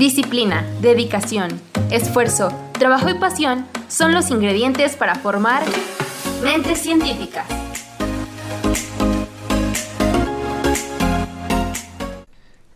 Disciplina, dedicación, esfuerzo, trabajo y pasión son los ingredientes para formar mentes científicas.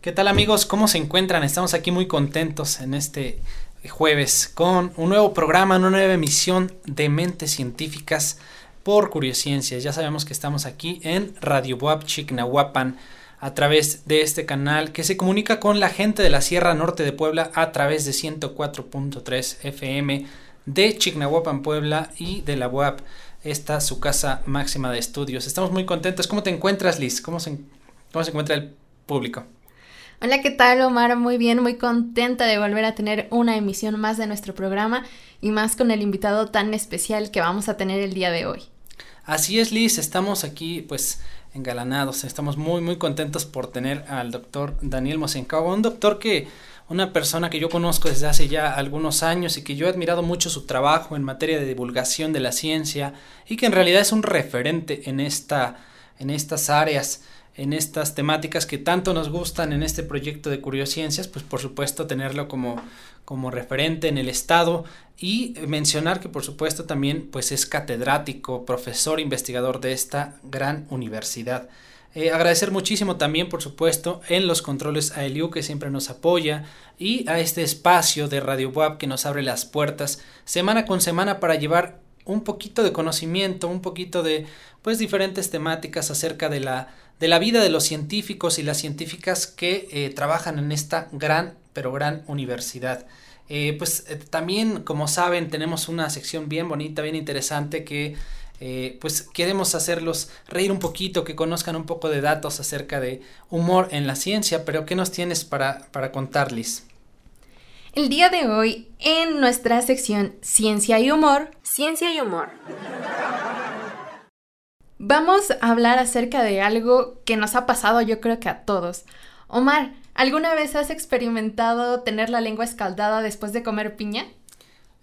¿Qué tal amigos? ¿Cómo se encuentran? Estamos aquí muy contentos en este jueves con un nuevo programa, una nueva emisión de Mentes Científicas por Curiosciencias. Ya sabemos que estamos aquí en Radio Buap Chignahuapan a través de este canal que se comunica con la gente de la Sierra Norte de Puebla a través de 104.3 FM de Chignahuapan, Puebla y de la UAP, esta su casa máxima de estudios. Estamos muy contentos. ¿Cómo te encuentras, Liz? ¿Cómo se, cómo se encuentra el público? Hola, ¿qué tal Omar? Muy bien, muy contenta de volver a tener una emisión más de nuestro programa y más con el invitado tan especial que vamos a tener el día de hoy. Así es, Liz, estamos aquí pues engalanados, estamos muy muy contentos por tener al doctor Daniel Mosencao, un doctor que una persona que yo conozco desde hace ya algunos años y que yo he admirado mucho su trabajo en materia de divulgación de la ciencia y que en realidad es un referente en esta en estas áreas en estas temáticas que tanto nos gustan en este proyecto de Curiosciencias, pues por supuesto tenerlo como, como referente en el estado y mencionar que por supuesto también pues es catedrático, profesor, investigador de esta gran universidad. Eh, agradecer muchísimo también, por supuesto, en los controles a Eliu que siempre nos apoya y a este espacio de Radio Web que nos abre las puertas semana con semana para llevar un poquito de conocimiento, un poquito de pues diferentes temáticas acerca de la de la vida de los científicos y las científicas que eh, trabajan en esta gran, pero gran universidad. Eh, pues eh, también, como saben, tenemos una sección bien bonita, bien interesante que pues queremos hacerlos reír un poquito, que conozcan un poco de datos acerca de humor en la ciencia, pero ¿qué nos tienes para, para contarles? El día de hoy, en nuestra sección Ciencia y Humor, Ciencia y Humor. Vamos a hablar acerca de algo que nos ha pasado yo creo que a todos. Omar, ¿alguna vez has experimentado tener la lengua escaldada después de comer piña?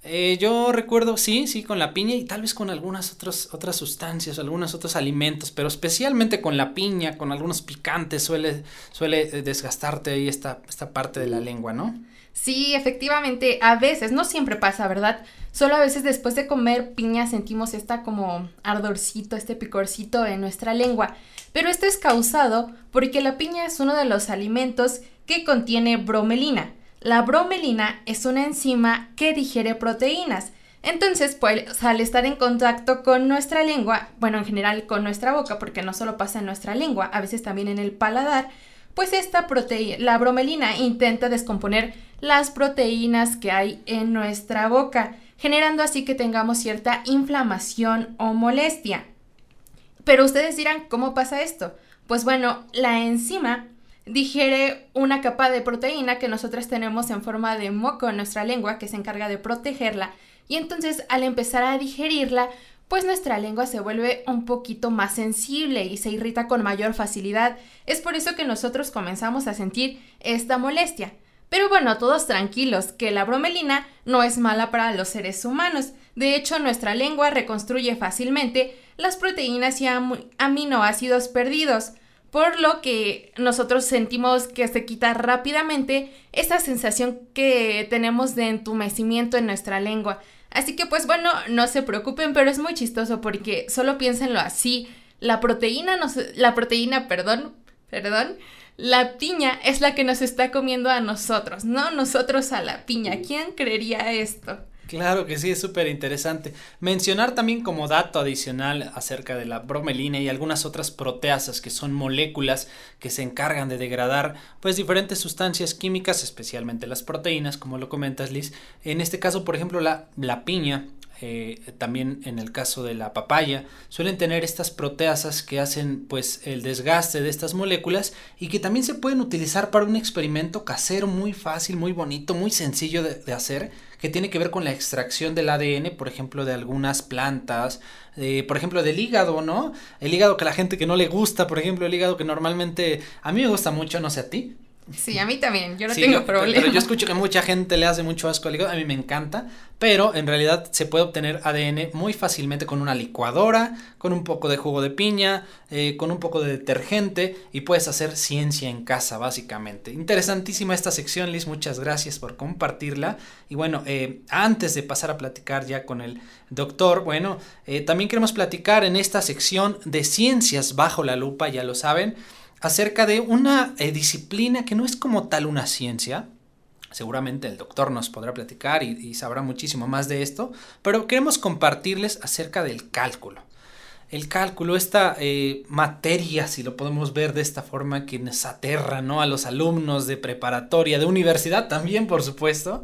Eh, yo recuerdo, sí, sí, con la piña y tal vez con algunas otras, otras sustancias, algunos otros alimentos, pero especialmente con la piña, con algunos picantes, suele, suele eh, desgastarte ahí esta, esta parte de la lengua, ¿no? Sí, efectivamente, a veces, no siempre pasa, ¿verdad? Solo a veces después de comer piña sentimos esta como ardorcito, este picorcito en nuestra lengua. Pero esto es causado porque la piña es uno de los alimentos que contiene bromelina. La bromelina es una enzima que digiere proteínas. Entonces, pues al estar en contacto con nuestra lengua, bueno, en general con nuestra boca, porque no solo pasa en nuestra lengua, a veces también en el paladar, pues esta proteína, la bromelina intenta descomponer las proteínas que hay en nuestra boca, generando así que tengamos cierta inflamación o molestia. Pero ustedes dirán, ¿cómo pasa esto? Pues bueno, la enzima digiere una capa de proteína que nosotras tenemos en forma de moco en nuestra lengua que se encarga de protegerla y entonces al empezar a digerirla pues nuestra lengua se vuelve un poquito más sensible y se irrita con mayor facilidad. Es por eso que nosotros comenzamos a sentir esta molestia. Pero bueno, todos tranquilos, que la bromelina no es mala para los seres humanos. De hecho, nuestra lengua reconstruye fácilmente las proteínas y aminoácidos perdidos, por lo que nosotros sentimos que se quita rápidamente esa sensación que tenemos de entumecimiento en nuestra lengua. Así que pues bueno, no se preocupen, pero es muy chistoso porque solo piénsenlo así. La proteína nos, la proteína, perdón, perdón, la piña es la que nos está comiendo a nosotros, no nosotros a la piña. ¿Quién creería esto? Claro que sí, es súper interesante. Mencionar también como dato adicional acerca de la bromelina y algunas otras proteasas que son moléculas que se encargan de degradar pues diferentes sustancias químicas, especialmente las proteínas, como lo comentas Liz. En este caso, por ejemplo, la, la piña eh, también en el caso de la papaya, suelen tener estas proteasas que hacen pues el desgaste de estas moléculas y que también se pueden utilizar para un experimento casero muy fácil, muy bonito, muy sencillo de, hacer, que tiene que ver con la extracción del ADN, por ejemplo, de algunas plantas, por ejemplo, del hígado, ¿no? El hígado que la gente que no le gusta, por ejemplo, el hígado que normalmente a mí me gusta mucho, no sé a ti, Sí, a mí también, yo no tengo problema. Pero yo escucho que mucha gente le hace mucho asco al hígado, a mí me encanta, pero en realidad se puede obtener ADN muy fácilmente con una licuadora, con un poco de jugo de piña, eh, con un poco de detergente y puedes hacer ciencia en casa básicamente. Interesantísima esta sección, Liz, muchas gracias por compartirla. Y bueno, eh, antes de pasar a platicar ya con el doctor, bueno, eh, también queremos platicar en esta sección de ciencias bajo la lupa, ya lo saben acerca de una eh, disciplina que no es como tal una ciencia. Seguramente el doctor nos podrá platicar y, sabrá muchísimo más de esto, pero queremos compartirles acerca del cálculo. El cálculo, esta eh, materia, si lo podemos ver de esta forma, que nos aterra ¿no? a los alumnos de preparatoria, de universidad también, por supuesto,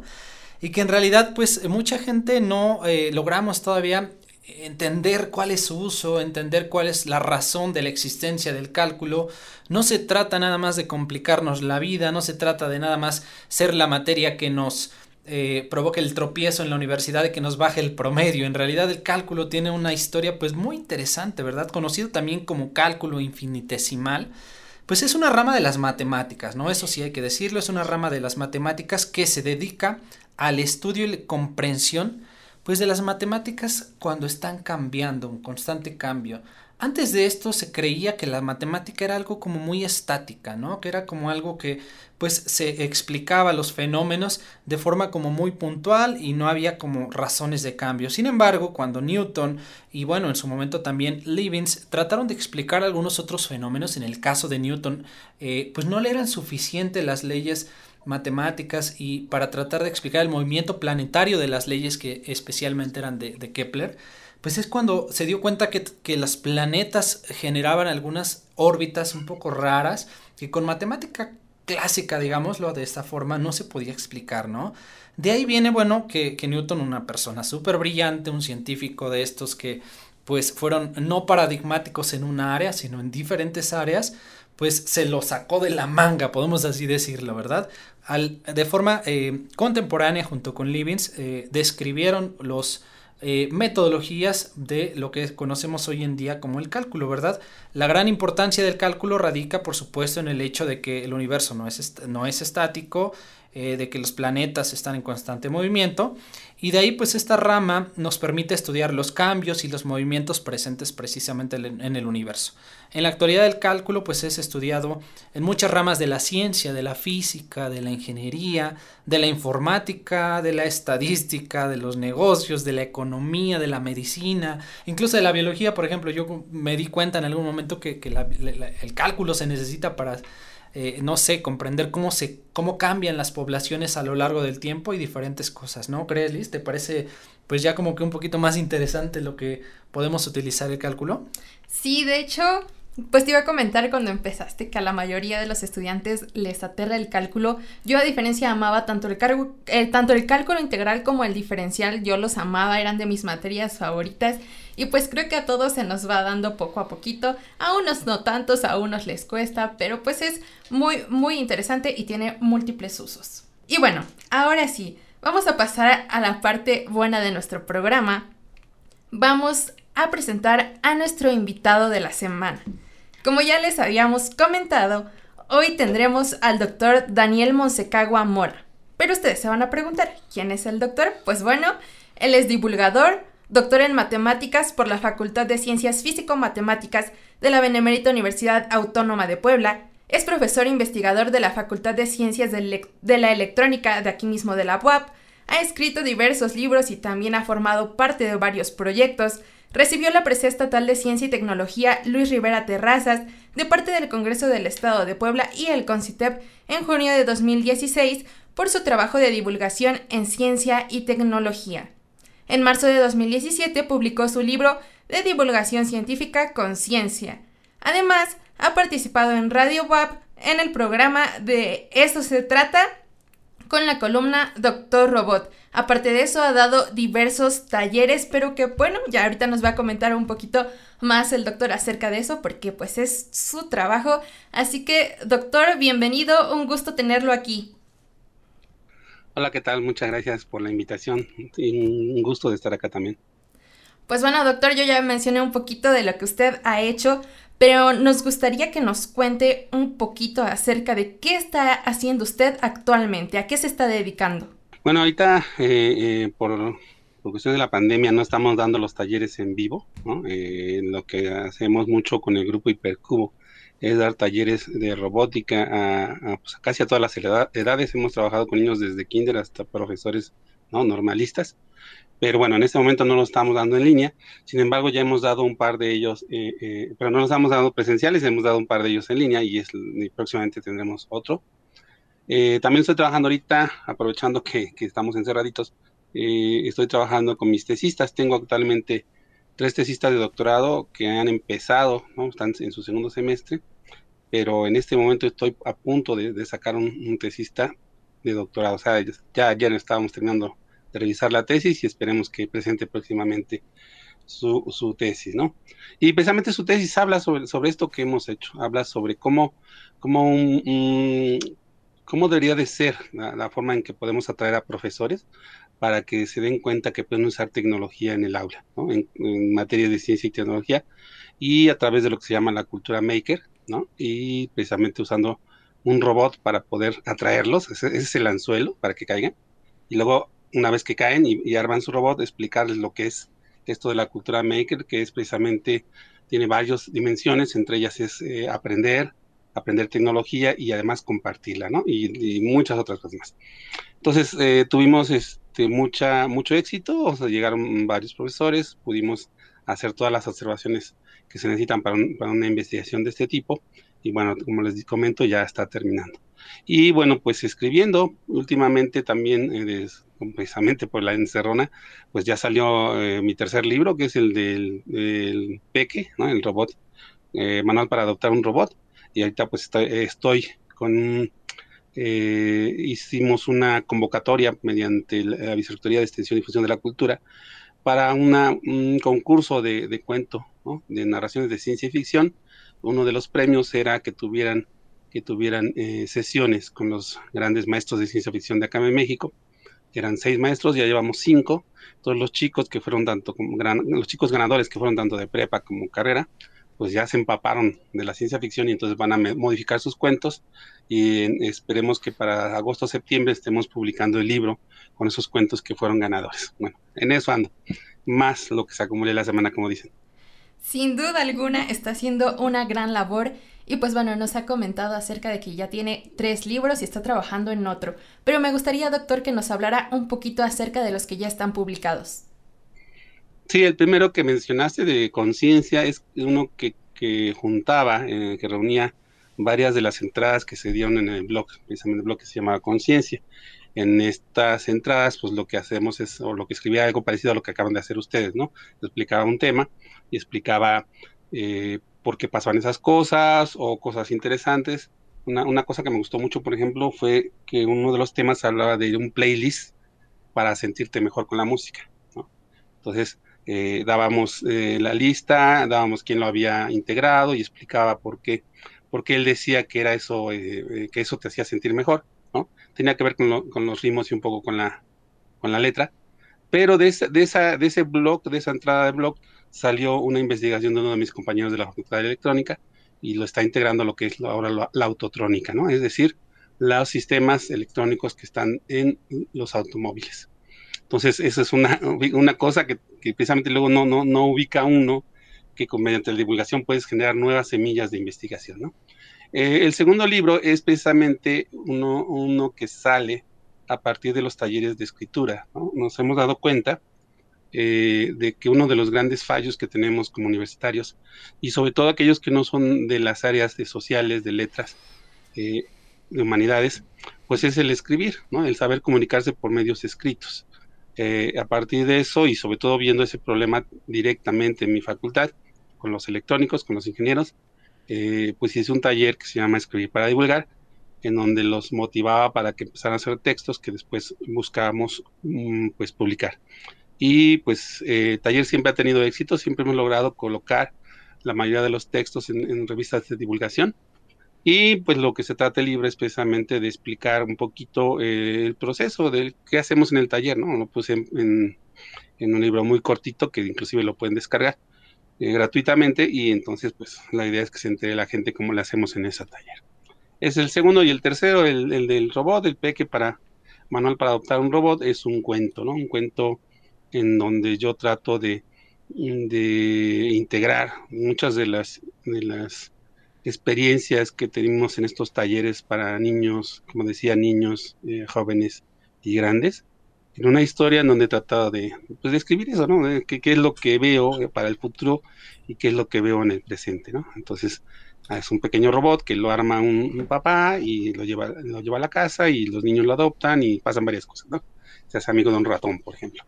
y que en realidad pues mucha gente no eh, logramos todavía entender cuál es su uso, entender cuál es la razón de la existencia del cálculo. No se trata nada más de complicarnos la vida, no se trata de nada más ser la materia que nos eh, provoque el tropiezo en la universidad y que nos baje el promedio. En realidad el cálculo tiene una historia pues muy interesante, ¿verdad? Conocido también como cálculo infinitesimal. Pues es una rama de las matemáticas, ¿no? Eso sí hay que decirlo, es una rama de las matemáticas que se dedica al estudio y comprensión pues de las matemáticas cuando están cambiando, un constante cambio. Antes de esto se creía que la matemática era algo como muy estática, ¿no? Que era como algo que pues se explicaba los fenómenos de forma como muy puntual y no había como razones de cambio. Sin embargo, cuando Newton y bueno, en su momento también Leibniz trataron de explicar algunos otros fenómenos, en el caso de Newton, eh, pues no le eran suficientes las leyes matemáticas y para tratar de explicar el movimiento planetario de las leyes que especialmente eran de, Kepler, pues es cuando se dio cuenta que, que los planetas generaban algunas órbitas un poco raras que con matemática clásica, digámoslo de esta forma, no se podía explicar, ¿no? De ahí viene, bueno, que, que Newton, una persona súper brillante, un científico de estos que pues fueron no paradigmáticos en una área, sino en diferentes áreas, pues se lo sacó de la manga, podemos así decirlo, ¿verdad? Al, de forma eh, contemporánea, junto con Leibniz, eh, describieron los eh, metodologías de lo que conocemos hoy en día como el cálculo, ¿verdad? La gran importancia del cálculo radica, por supuesto, en el hecho de que el universo no es, no es estático, de que los planetas están en constante movimiento y de ahí pues esta rama nos permite estudiar los cambios y los movimientos presentes precisamente en el universo. En la actualidad el cálculo pues es estudiado en muchas ramas de la ciencia, de la física, de la ingeniería, de la informática, de la estadística, de los negocios, de la economía, de la medicina, incluso de la biología, por ejemplo, yo me di cuenta en algún momento que, el cálculo se necesita para eh, no sé, comprender cómo se, cómo cambian las poblaciones a lo largo del tiempo y diferentes cosas, ¿no? ¿Crees, Liz? ¿Te parece pues ya como que un poquito más interesante lo que podemos utilizar el cálculo? Sí, de hecho, pues te iba a comentar cuando empezaste que a la mayoría de los estudiantes les aterra el cálculo. Yo a diferencia amaba tanto el, eh, tanto el cálculo integral como el diferencial, yo los amaba, eran de mis materias favoritas y pues creo que a todos se nos va dando poco a poquito, a unos no tantos, a unos les cuesta, pero pues es muy, muy interesante y tiene múltiples usos. Y bueno, ahora sí, vamos a pasar a la parte buena de nuestro programa. Vamos a presentar a nuestro invitado de la semana. Como ya les habíamos comentado, hoy tendremos al doctor Daniel Monsecagua Mora. Pero ustedes se van a preguntar, ¿quién es el doctor? Pues bueno, él es divulgador, doctor en matemáticas por la Facultad de Ciencias Físico-Matemáticas de la Benemérita Universidad Autónoma de Puebla, es profesor investigador de la Facultad de Ciencias de, la Electrónica de aquí mismo de la UAP, ha escrito diversos libros y también ha formado parte de varios proyectos. Recibió la presea estatal de Ciencia y Tecnología Luis Rivera Terrazas de parte del Congreso del Estado de Puebla y el CONCITEP en junio de 2016 por su trabajo de divulgación en ciencia y tecnología. En marzo de 2017 publicó su libro de divulgación científica Conciencia. Además, ha participado en Radio WAP en el programa de Eso se trata con la columna Doctor Robot. Aparte de eso, ha dado diversos talleres, pero que bueno, ya ahorita nos va a comentar un poquito más el doctor acerca de eso, porque pues es su trabajo. Así que, doctor, bienvenido, un gusto tenerlo aquí. Hola, ¿qué tal? Muchas gracias por la invitación y un gusto de estar acá también. Pues bueno, doctor, yo ya mencioné un poquito de lo que usted ha hecho, pero nos gustaría que nos cuente un poquito acerca de qué está haciendo usted actualmente, a qué se está dedicando. Bueno, ahorita eh, eh, por, por cuestión de la pandemia no estamos dando los talleres en vivo, ¿no? Eh, lo que hacemos mucho con el grupo Hipercubo es dar talleres de robótica a, pues, casi a todas las edades. Hemos trabajado con niños desde kinder hasta profesores ¿no? normalistas. Pero bueno, en este momento no lo estamos dando en línea. Sin embargo, ya hemos dado un par de ellos, eh, eh, pero no los hemos dado presenciales, hemos dado un par de ellos en línea y, es, próximamente tendremos otro. Eh, también estoy trabajando ahorita, aprovechando que, que estamos encerraditos, estoy trabajando con mis tesistas. Tengo actualmente tres tesistas de doctorado que han empezado, ¿no? están en su segundo semestre, pero en este momento estoy a punto de, sacar un, tesista de doctorado. O sea, ya, ya estábamos terminando revisar la tesis y esperemos que presente próximamente su, tesis, ¿no? Y precisamente su tesis habla sobre, esto que hemos hecho, habla sobre cómo, cómo, cómo debería de ser la, forma en que podemos atraer a profesores para que se den cuenta que pueden usar tecnología en el aula, ¿no? en, materia de ciencia y tecnología, y a través de lo que se llama la cultura maker, ¿no? y precisamente usando un robot para poder atraerlos, ese, es el anzuelo para que caigan, y luego una vez que caen y, arman su robot, explicarles lo que es esto de la cultura maker, que es precisamente, tiene varias dimensiones, entre ellas es eh, aprender, aprender tecnología y además compartirla, ¿no? Y, muchas otras cosas más. Entonces, eh, tuvimos este, mucha, mucho éxito, o sea, llegaron varios profesores, pudimos hacer todas las observaciones que se necesitan para, una investigación de este tipo, y bueno, como les comento, ya está terminando. Y bueno, pues escribiendo, últimamente también, eh, precisamente por la encerrona, pues ya salió eh, mi tercer libro, que es el del, Peque, ¿no? El robot, manual para adoptar un robot y ahorita pues estoy, con eh, hicimos una convocatoria mediante la Vicerrectoría de Extensión y Difusión de la Cultura para un concurso de, cuento, de narraciones de ciencia ficción. Uno de los premios era que tuvieran, que tuvieran eh, sesiones con los grandes maestros de ciencia ficción de acá en México. Eran seis maestros, ya llevamos cinco. Todos los chicos que fueron tanto como los chicos ganadores que fueron tanto de prepa como carrera, pues ya se empaparon de la ciencia ficción y entonces van a modificar sus cuentos y esperemos que para agosto o septiembre estemos publicando el libro con esos cuentos que fueron ganadores. Bueno, en eso ando, más lo que se acumule la semana, como dicen. Sin duda alguna está haciendo una gran labor y pues bueno, nos ha comentado acerca de que ya tiene tres libros y está trabajando en otro. Pero me gustaría, doctor, que nos hablara un poquito acerca de los que ya están publicados. Sí, el primero que mencionaste de conciencia es uno que, que juntaba, eh, que reunía varias de las entradas que se dieron en el blog, precisamente el blog que se llamaba Conciencia. En estas entradas, pues lo que hacemos es, o lo que escribía algo parecido a lo que acaban de hacer ustedes, ¿no? Explicaba un tema y explicaba eh, por qué pasaban esas cosas o cosas interesantes. Una, una, cosa que me gustó mucho, por ejemplo, fue que uno de los temas hablaba de un playlist para sentirte mejor con la música. Entonces, eh, dábamos eh, la lista, dábamos quién lo había integrado y explicaba por qué, por qué él decía que era eso, eh, que eso te hacía sentir mejor. Tenía que ver con, los ritmos y un poco con la, con la letra. Pero de, de, esa, de ese blog, de esa entrada de blog, salió una investigación de uno de mis compañeros de la Facultad de Electrónica y lo está integrando lo que es ahora la, autotrónica, ¿no? Es decir, los sistemas electrónicos que están en los automóviles. Entonces, esa es una, una cosa que, precisamente luego no, no, no ubica uno, que con, mediante la divulgación puedes generar nuevas semillas de investigación. ¿no? Eh, el segundo libro es precisamente uno, uno que sale a partir de los talleres de escritura. ¿no? Nos hemos dado cuenta eh, de que uno de los grandes fallos que tenemos como universitarios, y sobre todo aquellos que no son de las áreas de sociales, de letras, eh, de humanidades, pues es el escribir, ¿no? el saber comunicarse por medios escritos. Eh, a partir de eso y sobre todo viendo ese problema directamente en mi facultad, con los electrónicos, con los ingenieros, pues hice un taller que se llama Escribir para Divulgar, en donde los motivaba para que empezaran a hacer textos que después buscábamos mm, pues publicar. Y pues eh, taller siempre ha tenido éxito, siempre hemos logrado colocar la mayoría de los textos en revistas de divulgación y pues lo que se trata el libro es precisamente de explicar un poquito eh, el proceso de qué hacemos en el taller, ¿no? Lo puse en, un libro muy cortito que inclusive lo pueden descargar. eh, gratuitamente y entonces pues la idea es que se entere la gente cómo le hacemos en ese taller. Es el segundo y el tercero, el, el del robot, el peque para manual para adoptar un robot, es un cuento, ¿no? Un cuento en donde yo trato de, de integrar muchas de las, de las experiencias que tenemos en estos talleres para niños, como decía, niños, eh, jóvenes y grandes, en una historia en donde he tratado de, pues, escribir eso, ¿no? ¿Qué, es lo que veo para el futuro y qué es lo que veo en el presente, ¿no? Entonces, ah, es un pequeño robot que lo arma un, papá y lo lleva, lo lleva a la casa y los niños lo adoptan y pasan varias cosas, ¿no? Se hace amigo de un ratón, por ejemplo.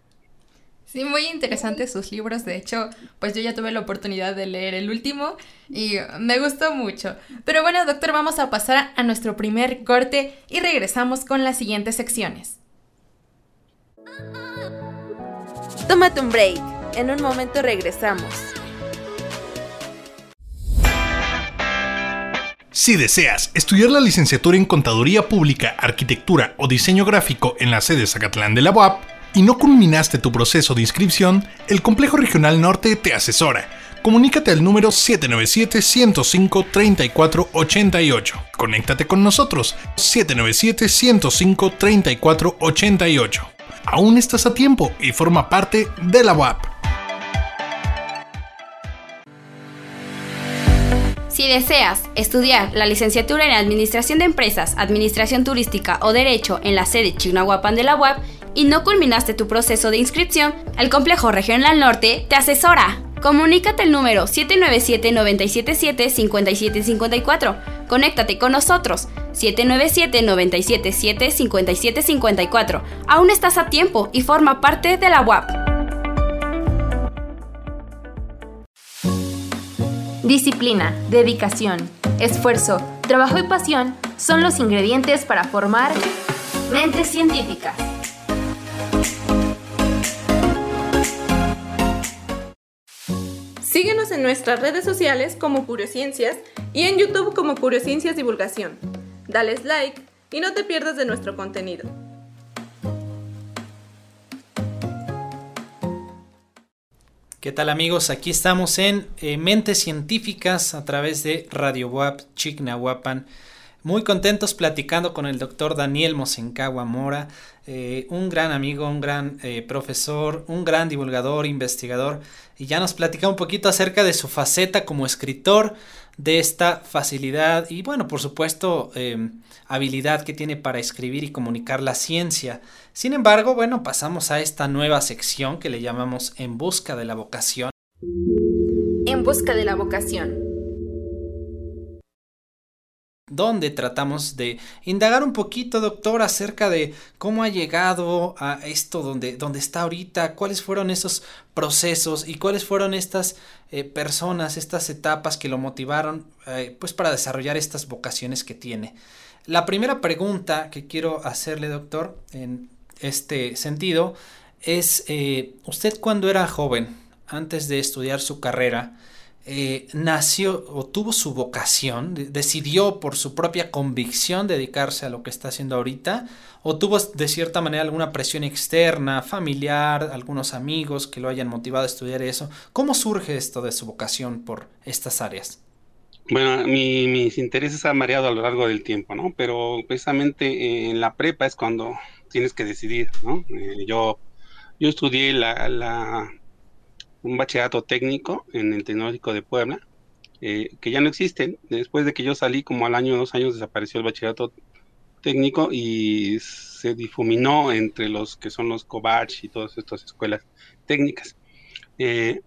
Sí, muy interesantes sus libros. De hecho, pues yo ya tuve la oportunidad de leer el último y me gustó mucho. Pero bueno, doctor, vamos a pasar a nuestro primer corte y regresamos con las siguientes secciones. Tómate un break. En un momento regresamos. Si deseas estudiar la licenciatura en Contaduría Pública, Arquitectura o Diseño Gráfico en la sede Zacatlán de la UAP, y no culminaste tu proceso de inscripción, el Complejo Regional Norte te asesora. Comunícate al número 797-105-3488. Conéctate con nosotros, 797-105-3488. Aún estás a tiempo y forma parte de la UAP. Si deseas estudiar la licenciatura en Administración de Empresas, Administración Turística o Derecho en la sede Chignahuapan de la UAP, y no culminaste tu proceso de inscripción, el Complejo Regional Norte te asesora. Comunícate al número 797-977-5754. Conéctate con nosotros. 797-977-5754. Aún estás a tiempo y forma parte de la UAP. Disciplina, dedicación, esfuerzo, trabajo y pasión son los ingredientes para formar mentes científicas. Síguenos en nuestras redes sociales como Curiosciencias y en YouTube como Curiosciencias Divulgación. Dales like y no te pierdas de nuestro contenido. ¿Qué tal amigos? Aquí estamos en eh, Mentes Científicas a través de Radio WAP Chignahuapan. Muy contentos platicando con el doctor Daniel Mosencagua Mora, eh, un gran amigo, un gran eh, profesor, un gran divulgador, investigador, y ya nos platica un poquito acerca de su faceta como escritor, de esta facilidad y bueno, por supuesto, em, habilidad que tiene para escribir y comunicar la ciencia. Sin embargo, bueno, pasamos a esta nueva sección que le llamamos En Busca de la Vocación. En Busca de la Vocación donde tratamos de indagar un poquito, doctor, acerca de cómo ha llegado a esto donde, está ahorita, cuáles fueron esos procesos y cuáles fueron estas eh, personas, estas etapas que lo motivaron eh, pues para desarrollar estas vocaciones que tiene. La primera pregunta que quiero hacerle, doctor, en este sentido, es, eh, usted cuando era joven, antes de estudiar su carrera, eh, nació o tuvo su vocación, decidió por su propia convicción dedicarse a lo que está haciendo ahorita, o tuvo de cierta manera alguna presión externa, familiar, algunos amigos que lo hayan motivado a estudiar eso. ¿Cómo surge esto de su vocación por estas áreas? Bueno, mis intereses han variado a lo largo del tiempo, ¿no? Pero precisamente en la prepa es cuando tienes que decidir, ¿no? Eh, yo, yo estudié la un bachillerato técnico en el Tecnológico de Puebla, eh, que ya no existen. Después de que yo salí, como al año, dos años, desapareció el bachillerato técnico y se difuminó entre los que son los Covach y todas estas escuelas técnicas. Eh,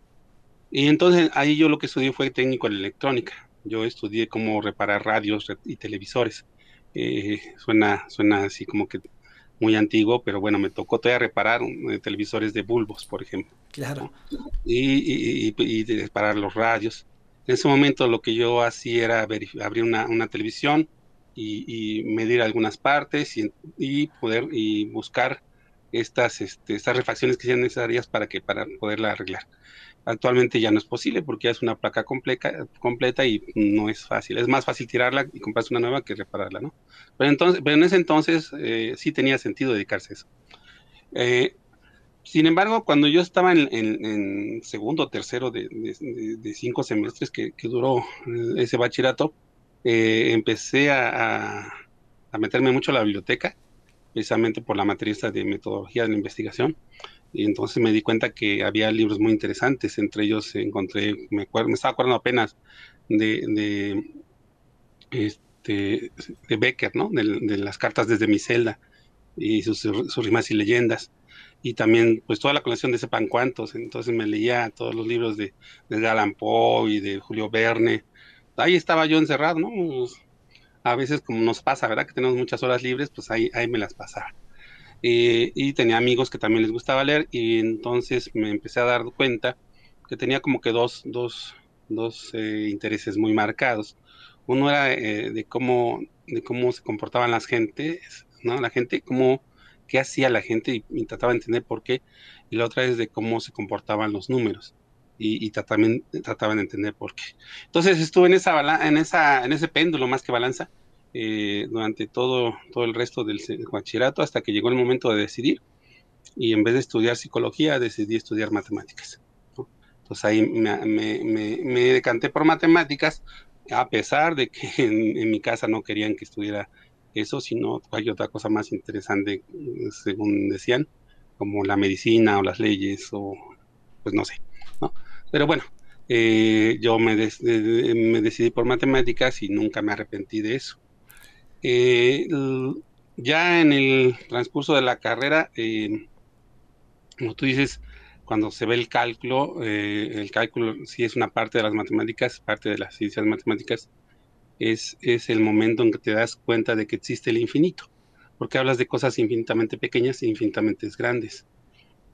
y entonces ahí yo lo que estudié fue técnico en electrónica. Yo estudié cómo reparar radios y televisores. Eh, suena, suena así como que muy antiguo, pero bueno, me tocó todavía reparar eh, televisores de bulbos, por ejemplo. Claro. Y, y, y, reparar los radios. En ese momento lo que yo hacía era abrir una, una televisión y, medir algunas partes y, poder y buscar estas, este, estas refacciones que sean necesarias para que para poderla arreglar. Actualmente ya no es posible porque ya es una placa completa, completa y no es fácil. Es más fácil tirarla y comprarse una nueva que repararla, ¿no? Pero, entonces, pero en ese entonces eh, sí tenía sentido dedicarse a eso. Eh, Sin embargo, cuando yo estaba en, segundo o tercero de, cinco semestres que, duró ese bachillerato, eh, empecé a, meterme mucho en la biblioteca, precisamente por la materia de metodología de la investigación. Y entonces me di cuenta que había libros muy interesantes, entre ellos encontré, me, me estaba acordando apenas de, este, de Becker, ¿no? De, las cartas desde mi celda y sus, sus rimas y leyendas y también pues toda la colección de sepan cuántos, entonces me leía todos los libros de, de Alan Poe y de Julio Verne, ahí estaba yo encerrado, ¿no? Pues, a veces como nos pasa, ¿verdad? Que tenemos muchas horas libres, pues ahí, ahí me las pasaba. Y tenía amigos que también les gustaba leer y entonces me empecé a dar cuenta que tenía como que dos, dos, dos eh, intereses muy marcados. Uno era eh, de, cómo, de cómo se comportaban las gentes, ¿no? La gente, cómo qué hacía la gente y, trataba de entender por qué, y la otra es de cómo se comportaban los números y, también trataban de entender por qué. Entonces estuve en esa en esa en ese péndulo más que balanza eh, durante todo todo el resto del bachillerato hasta que llegó el momento de decidir y en vez de estudiar psicología decidí estudiar matemáticas. Entonces ahí me, decanté por matemáticas a pesar de que en mi casa no querían que estudiara eso, sino hay otra cosa más interesante, según decían, como la medicina o las leyes o pues no sé, ¿no? Pero bueno, eh, yo me, me, decidí por matemáticas y nunca me arrepentí de eso. Eh, ya en el transcurso de la carrera, eh, como tú dices, cuando se ve el cálculo, el cálculo sí es una parte de las matemáticas, parte de las ciencias matemáticas, es, el momento en que te das cuenta de que existe el infinito, porque hablas de cosas infinitamente pequeñas e infinitamente grandes.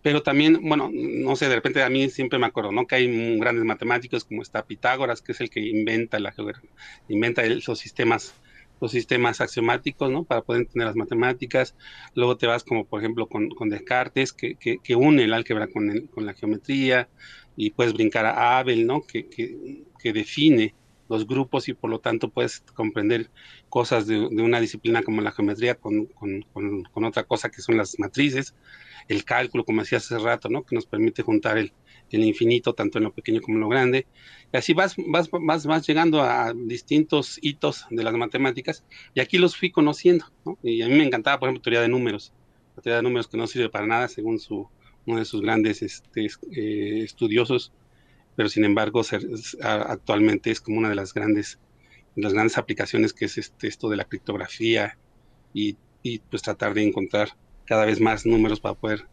Pero también, bueno, no sé, de repente a mí siempre me acuerdo, ¿no? Que hay grandes matemáticos como está Pitágoras, que es el que inventa la inventa esos sistemas los sistemas axiomáticos, ¿no? Para poder entender las matemáticas. Luego te vas como, por ejemplo, con, Descartes, que, que, une el álgebra con, con, la geometría, y puedes brincar a Abel, ¿no? Que, que define los grupos y por lo tanto puedes comprender cosas de, una disciplina como la geometría con, otra cosa que son las matrices, el cálculo, como decía hace rato, ¿no? que nos permite juntar el, infinito tanto en lo pequeño como en lo grande. Y así vas, vas, vas, vas llegando a distintos hitos de las matemáticas y aquí los fui conociendo. Y a mí me encantaba, por ejemplo, teoría de números, la teoría de números que no sirve para nada según su, uno de sus grandes este, eh, estudiosos, pero sin embargo actualmente es como una de las grandes, las grandes aplicaciones que es este, esto de la criptografía y, pues tratar de encontrar cada vez más números para poder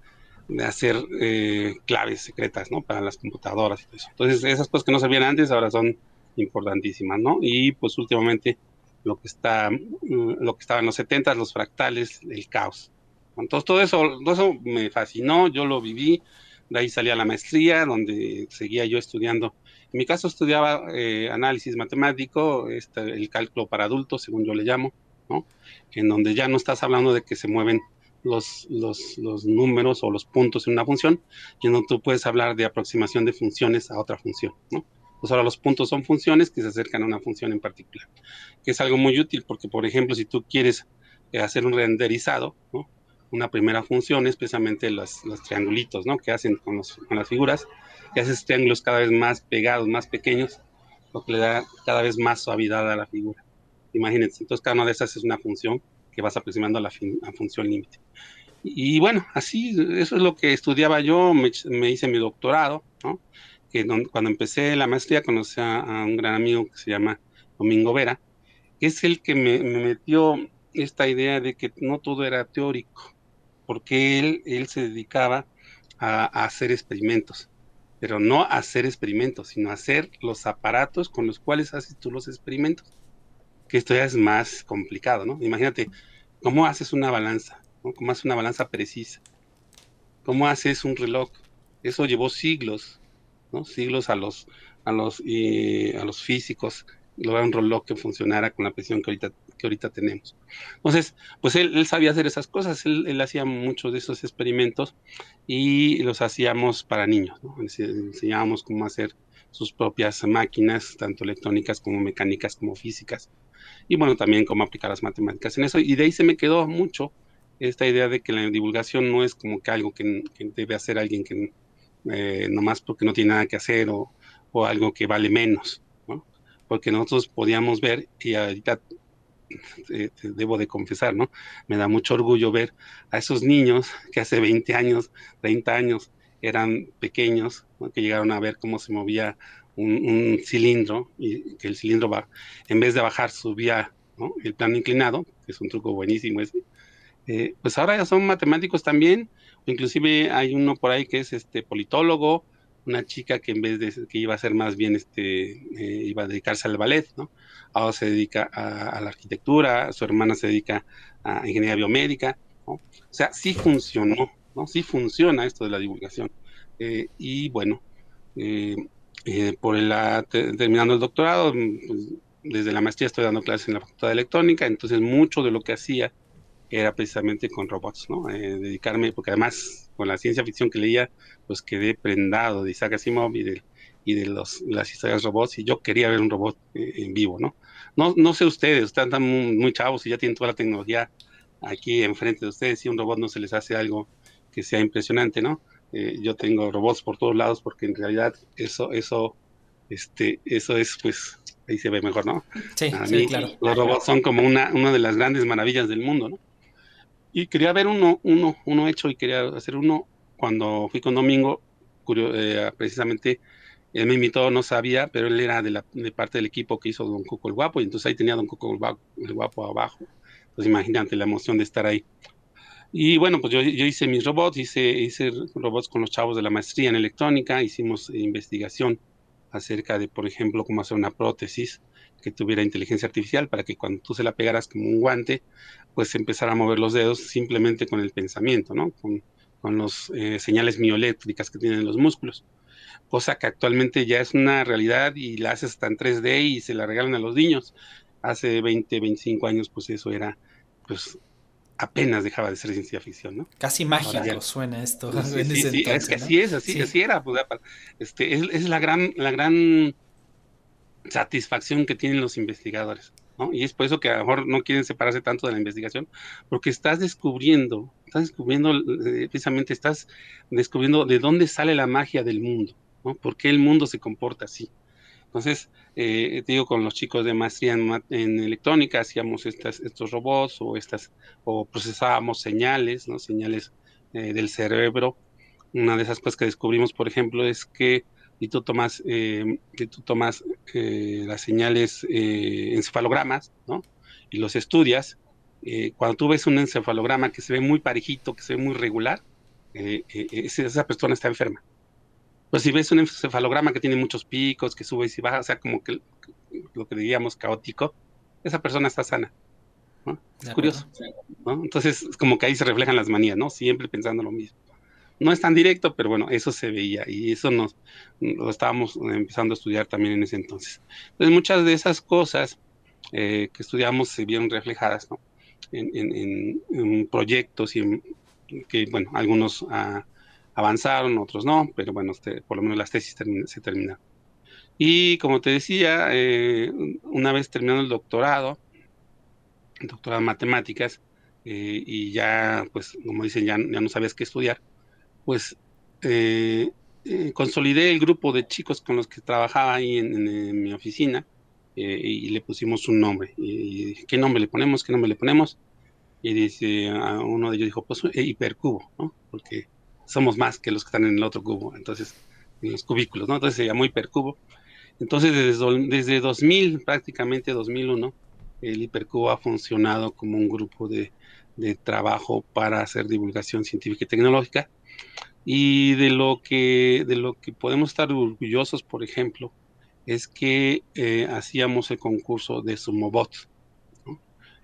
hacer eh, claves secretas, ¿no? Para las computadoras y todo eso. Entonces, esas cosas que no sabían antes ahora son importantísimas, ¿no? Y pues últimamente lo que está, mm, lo que estaba en los 70, los fractales, el caos. Entonces, todo eso, todo eso me fascinó, yo lo viví, de ahí salía la maestría, donde seguía yo estudiando. En mi caso estudiaba eh, análisis matemático, este, el cálculo para adultos, según yo le llamo, ¿no? en donde ya no estás hablando de que se mueven los, números o los puntos en una función, y donde tú puedes hablar de aproximación de funciones a otra función. ¿no? Pues ahora los puntos son funciones que se acercan a una función en particular, que es algo muy útil porque, por ejemplo, si tú quieres eh, hacer un renderizado, ¿no? una primera función es precisamente los, triangulitos, ¿no? Que hacen con, con las figuras, que haces triángulos cada vez más pegados, más pequeños, lo que le da cada vez más suavidad a la figura. Imagínense, entonces cada una de esas es una función que vas aproximando a la, función límite. Y, bueno, así, eso es lo que estudiaba yo, me, hice mi doctorado, ¿no? Que cuando empecé la maestría conocí a, un gran amigo que se llama Domingo Vera, que es el que me, me metió esta idea de que no todo era teórico, porque él, él se dedicaba a, hacer experimentos, pero no a hacer experimentos, sino a hacer los aparatos con los cuales haces tú los experimentos, que esto ya es más complicado, ¿no? Imagínate, ¿cómo haces una balanza? ¿Cómo haces una balanza precisa? ¿Cómo haces un reloj? Eso llevó siglos, ¿no? Siglos a los, a los, a los físicos lograr un reloj que funcionara con la presión que ahorita, que ahorita tenemos. Entonces, pues él, él sabía hacer esas cosas, él, él, hacía muchos de esos experimentos y los hacíamos para niños, ¿no? enseñábamos cómo hacer sus propias máquinas, tanto electrónicas como mecánicas como físicas, y bueno, también cómo aplicar las matemáticas en eso, y de ahí se me quedó mucho esta idea de que la divulgación no es como que algo que, debe hacer alguien que eh, nomás porque no tiene nada que hacer o, o algo que vale menos, ¿no? Porque nosotros podíamos ver, y ahorita debo de confesar, ¿no? Me da mucho orgullo ver a esos niños que hace 20 años, 30 años eran pequeños, que llegaron a ver cómo se movía un, cilindro y que el cilindro va, en vez de bajar, subía el plano inclinado, que es un truco buenísimo ese. Eh, pues ahora ya son matemáticos también, inclusive hay uno por ahí que es este politólogo, una chica que en vez de que iba a ser más bien este eh, iba a dedicarse al ballet, ¿no? Ahora se dedica a, la arquitectura, su hermana se dedica a ingeniería biomédica, ¿no? O sea, sí funcionó, ¿no? Sí funciona esto de la divulgación. Eh, y bueno, por el, terminando el doctorado, pues, desde la maestría estoy dando clases en la Facultad de Electrónica, entonces mucho de lo que hacía era precisamente con robots, ¿no? dedicarme, porque además con la ciencia ficción que leía, pues quedé prendado de Isaac Asimov y de, y de los, las historias robots y yo quería ver un robot eh, en vivo, ¿no? ¿no? No sé ustedes, están muy, chavos y ya tienen toda la tecnología aquí enfrente de ustedes y un robot no se les hace algo que sea impresionante, ¿no? Eh, yo tengo robots por todos lados porque en realidad eso, eso, este, eso es pues, ahí se ve mejor, ¿no? Sí, sí claro. Los robots son como una, una de las grandes maravillas del mundo, ¿no? Y quería ver uno, uno, uno hecho y quería hacer uno cuando fui con Domingo, eh, precisamente él me invitó, no sabía, pero él era de, la, de parte del equipo que hizo Don Coco el Guapo, y entonces ahí tenía Don Coco el Guapo, abajo. Entonces imagínate la emoción de estar ahí. Y bueno, pues yo, yo, hice mis robots, hice, hice robots con los chavos de la maestría en electrónica, hicimos investigación acerca de, por ejemplo, cómo hacer una prótesis que tuviera inteligencia artificial para que cuando tú se la pegaras como un guante, pues empezara a mover los dedos simplemente con el pensamiento, ¿no? Con, con las eh, señales mioeléctricas que tienen los músculos. Cosa que actualmente ya es una realidad y la haces hasta en 3D y se la regalan a los niños. Hace 20, 25 años, pues eso era, pues apenas dejaba de ser ciencia ficción, ¿no? Casi mágico suena esto. Sí, sí, es que así es, así, así era. Pues, este, es, es, la gran, la gran satisfacción que tienen los investigadores. ¿no? Y es por eso que a lo mejor no quieren separarse tanto de la investigación, porque estás descubriendo, estás descubriendo, eh, precisamente estás descubriendo de dónde sale la magia del mundo, ¿no? ¿Por qué el mundo se comporta así? Entonces, eh, digo, con los chicos de maestría en, electrónica hacíamos estas, estos robots o, estas, o procesábamos señales, ¿no? Señales eh, del cerebro. Una de esas cosas que descubrimos, por ejemplo, es que y tú tomas, eh, que tú tomas eh, las señales eh, encefalogramas, ¿no? Y los estudias. cuando tú ves un encefalograma que se ve muy parejito, que se ve muy regular, esa persona está enferma. Pues si ves un encefalograma que tiene muchos picos, que sube y baja, o sea, como que lo que diríamos caótico, esa persona está sana. ¿no? Es curioso. ¿no? Entonces, como que ahí se reflejan las manías, ¿no? Siempre pensando lo mismo no es tan directo, pero bueno, eso se veía y eso nos lo estábamos empezando a estudiar también en ese entonces. Entonces muchas de esas cosas eh, que estudiamos se vieron reflejadas en, proyectos y que, bueno, algunos ah, avanzaron, otros no, pero bueno, este, por lo menos las tesis se terminaron. Y como te decía, eh, una vez terminado el doctorado, el doctorado en matemáticas, eh, y ya, pues, como dicen, ya, ya no sabías qué estudiar, pues eh, eh, consolidé el grupo de chicos con los que trabajaba ahí en, mi oficina eh, y le pusimos un nombre. Y, ¿Qué nombre le ponemos? ¿Qué nombre le ponemos? Y dice, uno de ellos dijo, pues hipercubo, ¿no? Porque somos más que los que están en el otro cubo, entonces, en los cubículos, ¿no? Entonces se llamó hipercubo. Entonces, desde, desde 2000, prácticamente 2001, el hipercubo ha funcionado como un grupo de, de trabajo para hacer divulgación científica y tecnológica y de lo que, de lo que podemos estar orgullosos, por ejemplo, es que eh, hacíamos el concurso de Sumobot.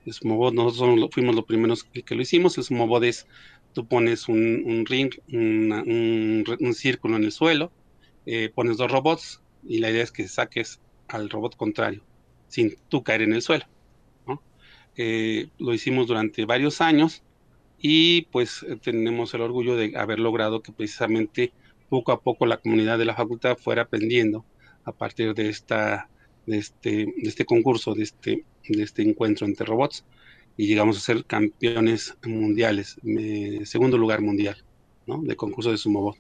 El Sumobot, nosotros fuimos los primeros que, lo hicimos. El Sumobot es, tú pones un, ring, un, círculo en el suelo, eh, pones dos robots y la idea es que saques al robot contrario sin tú caer en el suelo. Eh, lo hicimos durante varios años y pues eh, tenemos el orgullo de haber logrado que precisamente poco a poco la comunidad de la facultad fuera aprendiendo a partir de esta de este, este concurso, de este, de este encuentro entre robots. Y llegamos a ser campeones mundiales, segundo lugar mundial, ¿no? De concurso de sumo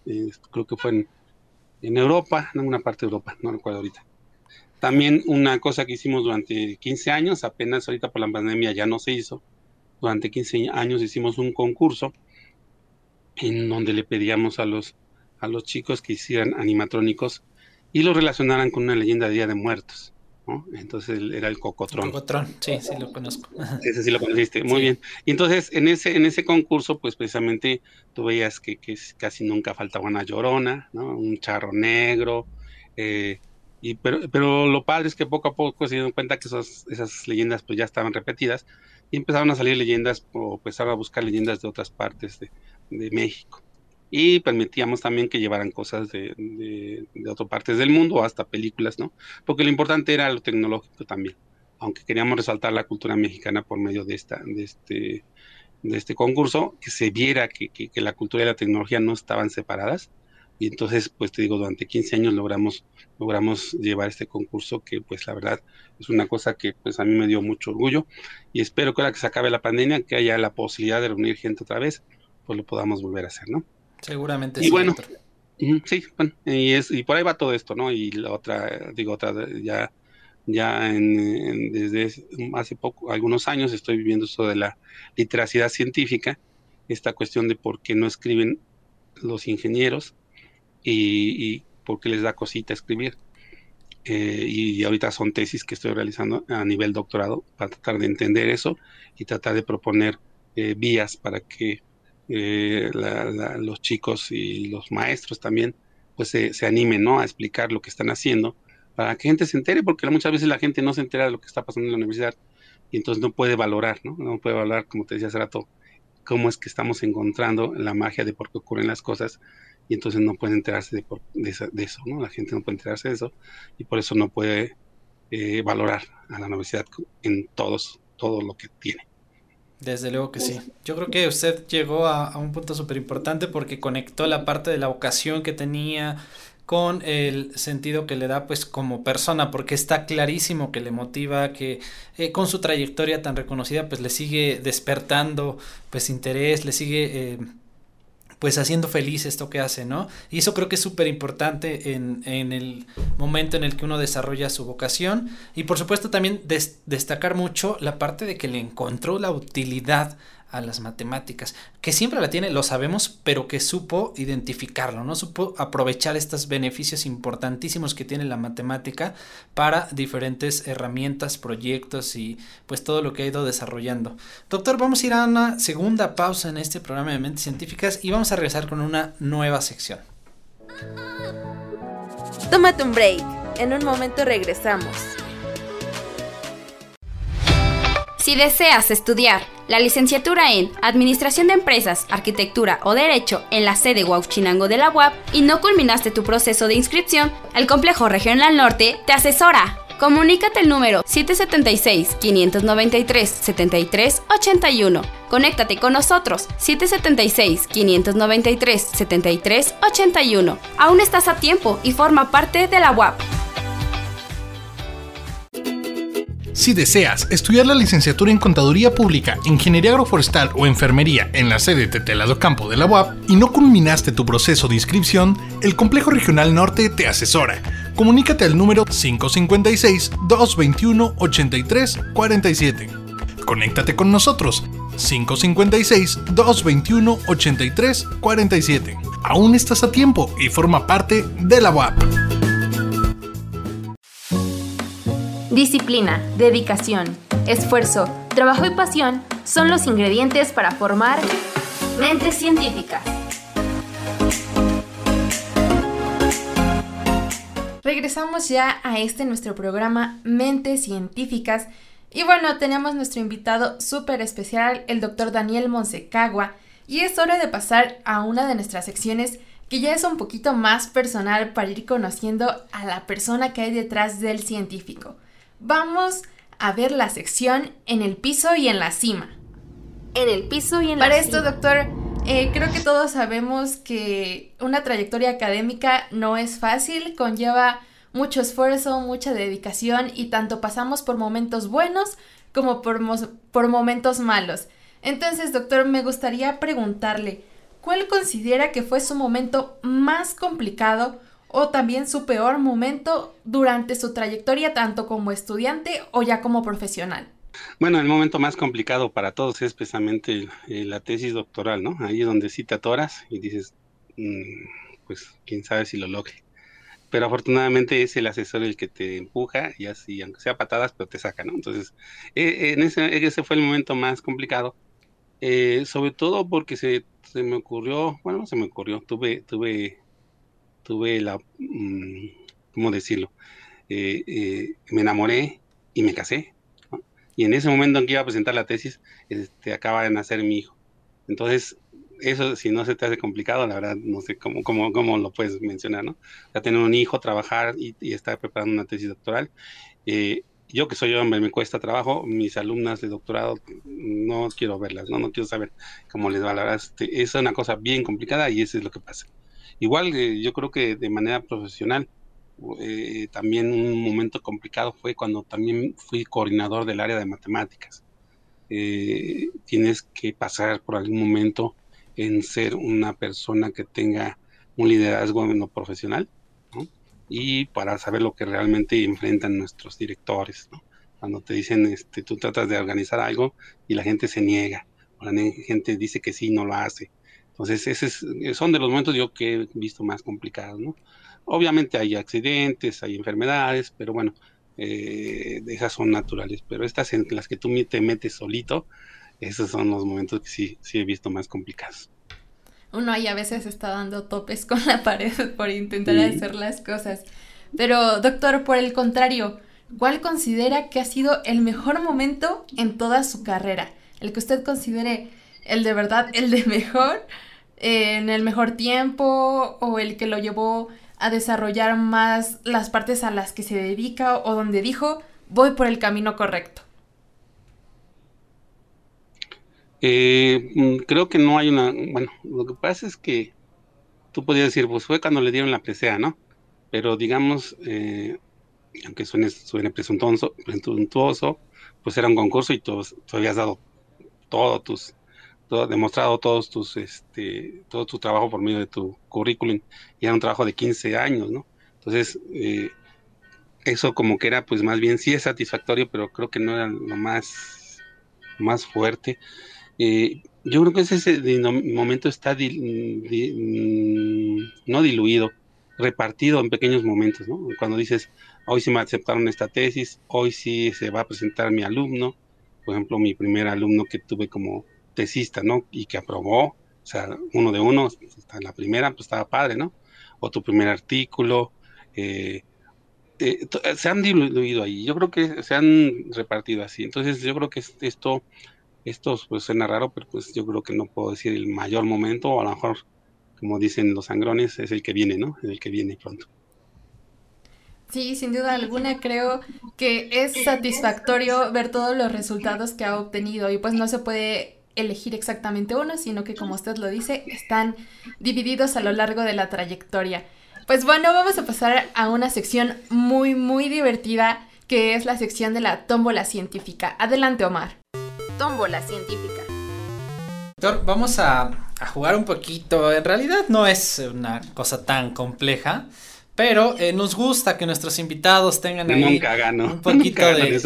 creo que fue en, en Europa, en alguna parte de Europa, no recuerdo ahorita. También una cosa que hicimos durante 15 años, apenas ahorita por la pandemia ya no se hizo, durante 15 años hicimos un concurso en donde le pedíamos a los, a los chicos que hicieran animatrónicos y lo relacionaran con una leyenda de Día de Muertos. Entonces era el Cocotrón. Cocotrón, sí, sí lo conozco. Ese sí lo conociste, muy bien. Y entonces en ese, en ese concurso, pues precisamente tú veías que, que casi nunca faltaba una llorona, ¿no? Un charro negro, eh, y pero, pero lo padre es que poco a poco se dieron cuenta que esas, esas leyendas pues ya estaban repetidas y empezaron a salir leyendas o empezaron a buscar leyendas de otras partes de, de México y permitíamos también que llevaran cosas de, de, otras partes del mundo, hasta películas, ¿no? Porque lo importante era lo tecnológico también, aunque queríamos resaltar la cultura mexicana por medio de, esta, de, este, de este concurso, que se viera que, que, la cultura y la tecnología no estaban separadas. Y entonces, pues te digo, durante 15 años logramos, logramos llevar este concurso que pues la verdad es una cosa que pues a mí me dio mucho orgullo y espero que ahora que se acabe la pandemia, que haya la posibilidad de reunir gente otra vez, pues lo podamos volver a hacer, ¿no? Seguramente y bueno, sí, bueno, y, es, y por ahí va todo esto, ¿no? Y la otra, digo, otra, ya, ya en, desde hace poco, algunos años estoy viviendo eso de la literacidad científica, esta cuestión de por qué no escriben los ingenieros y, y por qué les da cosita escribir. Eh, y, ahorita son tesis que estoy realizando a nivel doctorado para tratar de entender eso y tratar de proponer eh, vías para que eh, los chicos y los maestros también pues se, animen ¿no? a explicar lo que están haciendo para que gente se entere, porque muchas veces la gente no se entera de lo que está pasando en la universidad y entonces no puede valorar, ¿no? No puede valorar, como te decía hace rato, cómo es que estamos encontrando la magia de por qué ocurren las cosas y entonces no pueden enterarse de, de, eso, ¿no? La gente no puede enterarse de eso y por eso no puede eh, valorar a la universidad en todos, todo lo que tiene. Desde luego que sí. Yo creo que usted llegó a, un punto súper importante porque conectó la parte de la vocación que tenía con el sentido que le da pues como persona porque está clarísimo que le motiva que eh, con su trayectoria tan reconocida pues le sigue despertando pues interés le sigue eh, pues haciendo feliz esto que hace, ¿no? Y eso creo que es súper importante en, en, el momento en el que uno desarrolla su vocación. Y por supuesto también destacar mucho la parte de que le encontró la utilidad a las matemáticas, que siempre la tiene, lo sabemos, pero que supo identificarlo, ¿no? Supo aprovechar estos beneficios importantísimos que tiene la matemática para diferentes herramientas, proyectos y pues todo lo que ha ido desarrollando. Doctor, vamos a ir a una segunda pausa en este programa de Mentes Científicas y vamos a regresar con una nueva sección. Tómate un break, en un momento regresamos. Si deseas estudiar la licenciatura en Administración de Empresas, Arquitectura o Derecho en la sede Huachinango de la UAP y no culminaste tu proceso de inscripción, el Complejo Regional Norte te asesora. Comunícate el número 776-593-7381. Conéctate con nosotros 776-593-7381. Aún estás a tiempo y forma parte de la UAP. Si deseas estudiar la licenciatura en Contaduría Pública, Ingeniería Agroforestal o Enfermería en la sede de Telado Campo de la UAP y no culminaste tu proceso de inscripción, el Complejo Regional Norte te asesora. Comunícate al número 556-221-8347. Conéctate con nosotros 556-221-8347. Aún estás a tiempo y forma parte de la UAP. Disciplina, dedicación, esfuerzo, trabajo y pasión son los ingredientes para formar mentes científicas. Regresamos ya a este nuestro programa Mentes Científicas. Y bueno, tenemos nuestro invitado súper especial, el doctor Daniel Monsecagua. Y es hora de pasar a una de nuestras secciones que ya es un poquito más personal para ir conociendo a la persona que hay detrás del científico vamos a ver la sección en el piso y en la cima. En el piso y en la cima. Para esto, doctor, eh, creo que todos sabemos que una trayectoria académica no es fácil, conlleva mucho esfuerzo, mucha dedicación y tanto pasamos por momentos buenos como por, por momentos malos. Entonces, doctor, me gustaría preguntarle, ¿cuál considera que fue su momento más complicado o también su peor momento durante su trayectoria tanto como estudiante o ya como profesional? Bueno, el momento más complicado para todos es precisamente eh, la tesis doctoral, ¿no? Ahí es donde sí te atoras y dices, mm, pues quién sabe si lo logre. Pero afortunadamente es el asesor el que te empuja y así, aunque sea patadas, pero te saca, ¿no? Entonces, eh, en ese, ese fue el momento más complicado, eh, sobre todo porque se, se, me ocurrió, bueno, no se me ocurrió, tuve, tuve, tuve la, mm, ¿cómo decirlo? me enamoré y me casé y en ese momento en que iba a presentar la tesis, este, acaba de nacer mi hijo. Entonces, eso si no se te hace complicado, la verdad, no sé cómo, cómo, cómo lo puedes mencionar, ¿no? Tener un hijo, trabajar y, estar preparando una tesis doctoral. Eh, yo que soy hombre, me cuesta trabajo, mis alumnas de doctorado no quiero verlas, no, no quiero saber cómo les va, la este, es una cosa bien complicada y eso es lo que pasa. Igual eh, yo creo que de manera profesional, eh, también un momento complicado fue cuando también fui coordinador del área de matemáticas. Eh, tienes que pasar por algún momento en ser una persona que tenga un liderazgo en profesional y para saber lo que realmente enfrentan nuestros directores. Cuando te dicen, este, tú tratas de organizar algo y la gente se niega, o la gente dice que sí, no lo hace. Entonces, ese son de los momentos yo que he visto más complicados, ¿no? Obviamente hay accidentes, hay enfermedades, pero bueno, eh, esas son naturales. Pero estas en las que tú te metes solito, esos son los momentos que sí, sí he visto más complicados. Uno ahí a veces está dando topes con la pared por intentar hacer las cosas. Pero, doctor, por el contrario, ¿cuál considera que ha sido el mejor momento en toda su carrera? El que usted considere el de verdad, el de mejor, en el mejor tiempo o el que lo llevó a desarrollar más las partes a las que se dedica o donde dijo, voy por el camino correcto? Eh, mm, creo que no hay una, bueno, lo que pasa es que tú podrías decir, pues fue cuando le dieron la presea, ¿no? Pero digamos, eh, aunque suene, suene presuntuoso, presuntuoso, pues era un concurso y tú, tú habías dado todos tus demostrado todos tus, este, todo tu trabajo por medio de tu currículum y era un trabajo de 15 años, ¿no? Entonces, eh, eso como que era, pues más bien sí es satisfactorio, pero creo que no era lo más, más fuerte. Eh, yo creo que ese momento está mm, no diluido, repartido en pequeños momentos, ¿no? Cuando dices, hoy sí me aceptaron esta tesis, hoy sí se va a presentar mi alumno, por ejemplo, mi primer alumno que tuve como tesista, ¿no? Y que aprobó, o sea, uno de uno, en la primera, pues estaba padre, ¿no? O tu primer artículo, eh, eh, se han diluido ahí, yo creo que se han repartido así, entonces yo creo que esto, esto pues suena raro, pero pues yo creo que no puedo decir el mayor momento, o a lo mejor, como dicen los sangrones, es el que viene, ¿no? El que viene pronto. Sí, sin duda alguna creo que es satisfactorio ver todos los resultados que ha obtenido y pues no se puede elegir exactamente uno, sino que como usted lo dice, están divididos a lo largo de la trayectoria. Pues bueno, vamos a pasar a una sección muy, muy divertida, que es la sección de la tómbola científica. Adelante, Omar. Tómbola científica. Doctor, vamos a, a jugar un poquito. En realidad no es una cosa tan compleja. Pero eh, nos gusta que nuestros invitados tengan ahí un poquito de...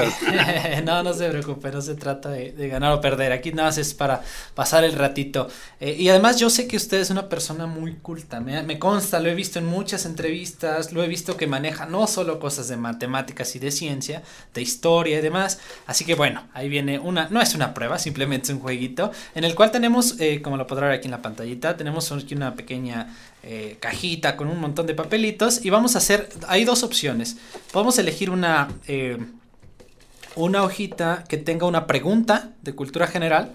no, no se preocupe, no se trata de, ganar o perder. Aquí nada más es para pasar el ratito. Eh, y además yo sé que usted es una persona muy culta. Me, me, consta, lo he visto en muchas entrevistas, lo he visto que maneja no solo cosas de matemáticas y de ciencia, de historia y demás. Así que bueno, ahí viene una... No es una prueba, simplemente es un jueguito en el cual tenemos, eh, como lo podrá ver aquí en la pantallita, tenemos aquí una pequeña eh, cajita con un montón de papelitos y vamos a hacer, hay dos opciones. Podemos elegir una, eh, una hojita que tenga una pregunta de cultura general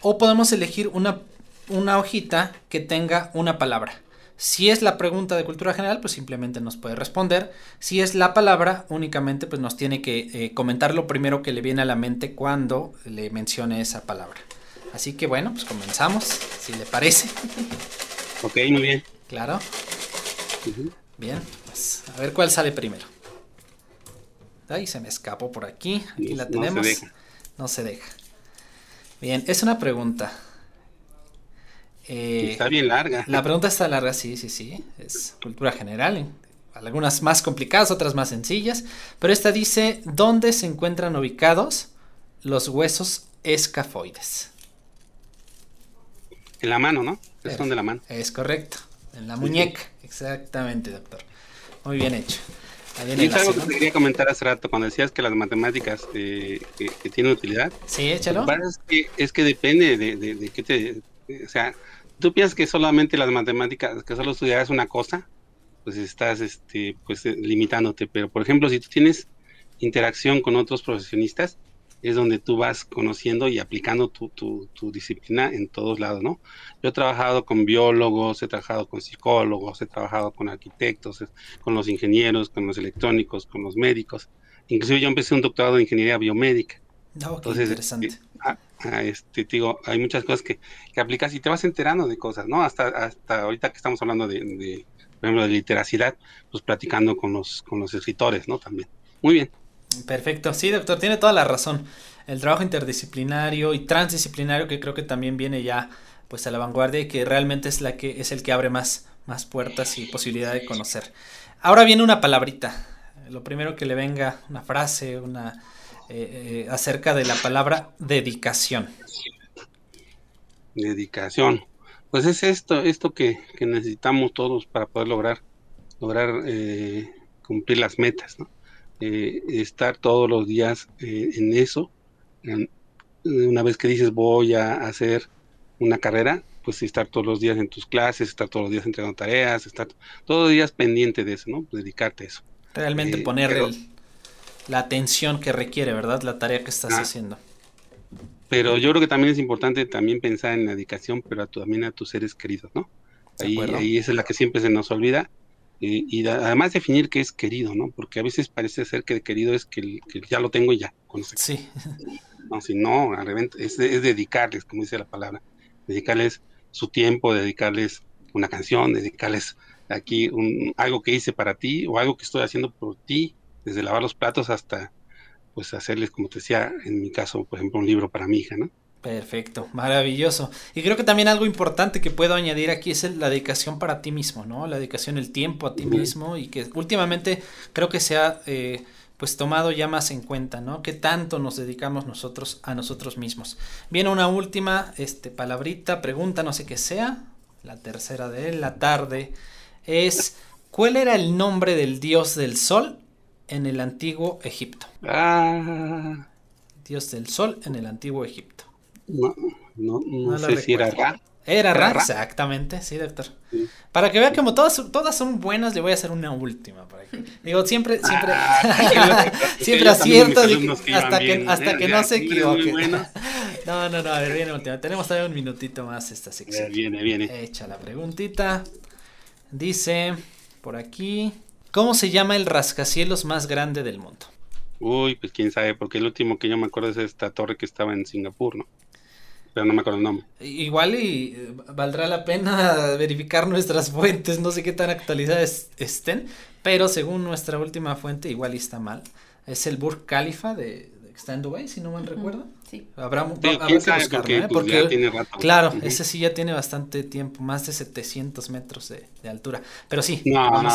o podemos elegir una, una hojita que tenga una palabra. Si es la pregunta de cultura general, pues simplemente nos puede responder. Si es la palabra, únicamente pues nos tiene que eh, comentar lo primero que le viene a la mente cuando le mencione esa palabra. Así que bueno, pues comenzamos, si le parece. Ok, muy bien. Claro. Bien, pues a ver cuál sale primero. Ahí se me escapó por aquí. Aquí la tenemos. no se deja. Bien, es una pregunta. Eh, está bien larga. La pregunta está larga, sí, sí, sí. Es cultura general. Algunas más complicadas, otras más sencillas. Pero esta dice, ¿dónde se encuentran ubicados los huesos escafoides? En la mano, ¿no? Es donde la mano. Es correcto. En la muñeca. Exactamente, doctor. Muy bien hecho. Y es algo que te quería comentar hace rato, cuando decías que las matemáticas eh, que, tienen utilidad. Sí, échalo. Es que, es que depende de, de, de qué te... o sea, tú piensas que solamente las matemáticas, que solo estudiar es una cosa, pues estás este, pues, eh, limitándote. Pero, por ejemplo, si tú tienes interacción con otros profesionistas, es donde tú vas conociendo y aplicando tu, tu, tu, disciplina en todos lados, ¿no? Yo he trabajado con biólogos, he trabajado con psicólogos, he trabajado con arquitectos, con los ingenieros, con los electrónicos, con los médicos. Inclusive yo empecé un doctorado en ingeniería biomédica. Oh, Entonces, interesante. Este, ah, ah, este, digo, hay muchas cosas que, que, aplicas y te vas enterando de cosas, ¿no? Hasta, hasta ahorita que estamos hablando de, de, por ejemplo, de literacidad, pues platicando con los, con los escritores, ¿no? También. Muy bien. Perfecto, sí, doctor, tiene toda la razón. El trabajo interdisciplinario y transdisciplinario que creo que también viene ya pues a la vanguardia y que realmente es la que es el que abre más, más puertas y posibilidad de conocer. Ahora viene una palabrita. Lo primero que le venga, una frase, una eh, eh, acerca de la palabra dedicación. Dedicación. Pues es esto, esto que, que necesitamos todos para poder lograr, lograr eh, cumplir las metas, ¿no? Eh, estar todos los días eh, en eso. una vez que dices voy a hacer una carrera, pues estar todos los días en tus clases, estar todos los días entregando tareas, estar todos los días pendiente de eso, ¿no? Dedicarte a eso. Realmente eh, poner la atención que requiere, ¿verdad? La tarea que estás ah. haciendo. Pero yo creo que también es importante también pensar en la dedicación, pero también a tus seres queridos, ¿no? Ahí, ahí esa es la que siempre se nos olvida y, además definir qué es querido, ¿no? Porque a veces parece ser que querido es que, ya lo tengo y ya. sí. No, si no, es, es dedicarles, como dice la palabra, dedicarles su tiempo, dedicarles una canción, dedicarles aquí un, algo que hice para ti o algo que estoy haciendo por ti, desde lavar los platos hasta pues hacerles, como te decía, en mi caso, por ejemplo, un libro para mi hija, ¿no? Perfecto, maravilloso. Y creo que también algo importante que puedo añadir aquí es la dedicación para ti mismo, ¿no? La dedicación, el tiempo a ti mismo y que últimamente creo que se ha eh, pues tomado ya más en cuenta, ¿no? Que tanto nos dedicamos nosotros a nosotros mismos. Viene una última este, palabrita, pregunta, no sé qué sea, la tercera de la tarde, es ¿cuál era el nombre del dios del sol en el antiguo Egipto? Ah. Dios del sol en el antiguo Egipto. No, no, no, sé si era Ra. Era Ra, exactamente, sí, doctor. Para que vea como todas, todas son buenas, le voy a hacer una última. Para que, digo, siempre, siempre, ah, siempre acierto hasta que, hasta que no se equivoque. no, no, no, a ver, viene última. Tenemos todavía un minutito más esta sección. Viene, viene. Echa la preguntita. Dice por aquí, ¿cómo se llama el rascacielos más grande del mundo? Uy, pues quién sabe, porque el último que yo me acuerdo es esta torre que estaba en Singapur, ¿no? Pero no me acuerdo el nombre. Igual y eh, valdrá la pena verificar nuestras fuentes, no sé qué tan actualizadas estén, pero según nuestra última fuente, igual y está mal. Es el Burj Khalifa de, que está en Dubai, si no mal recuerdo. Sí. Habrá, que buscarlo, ¿eh? Porque, pues, claro, ese sí ya tiene bastante tiempo, más de 700 metros de, altura. Pero sí. No, no,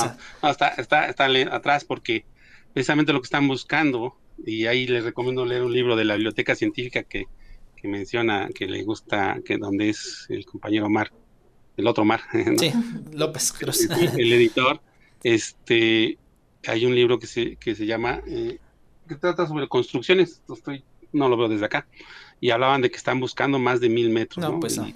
está, está, está atrás porque precisamente lo que están buscando, y ahí les recomiendo leer un libro de la Biblioteca Científica que que menciona que le gusta, que donde es el compañero Mar, el otro Mar. Sí, López Cruz. El, editor, este, hay un libro que se, que se llama, eh, que trata sobre construcciones, estoy, no lo veo desde acá, y hablaban de que están buscando más de mil metros. No, pues no.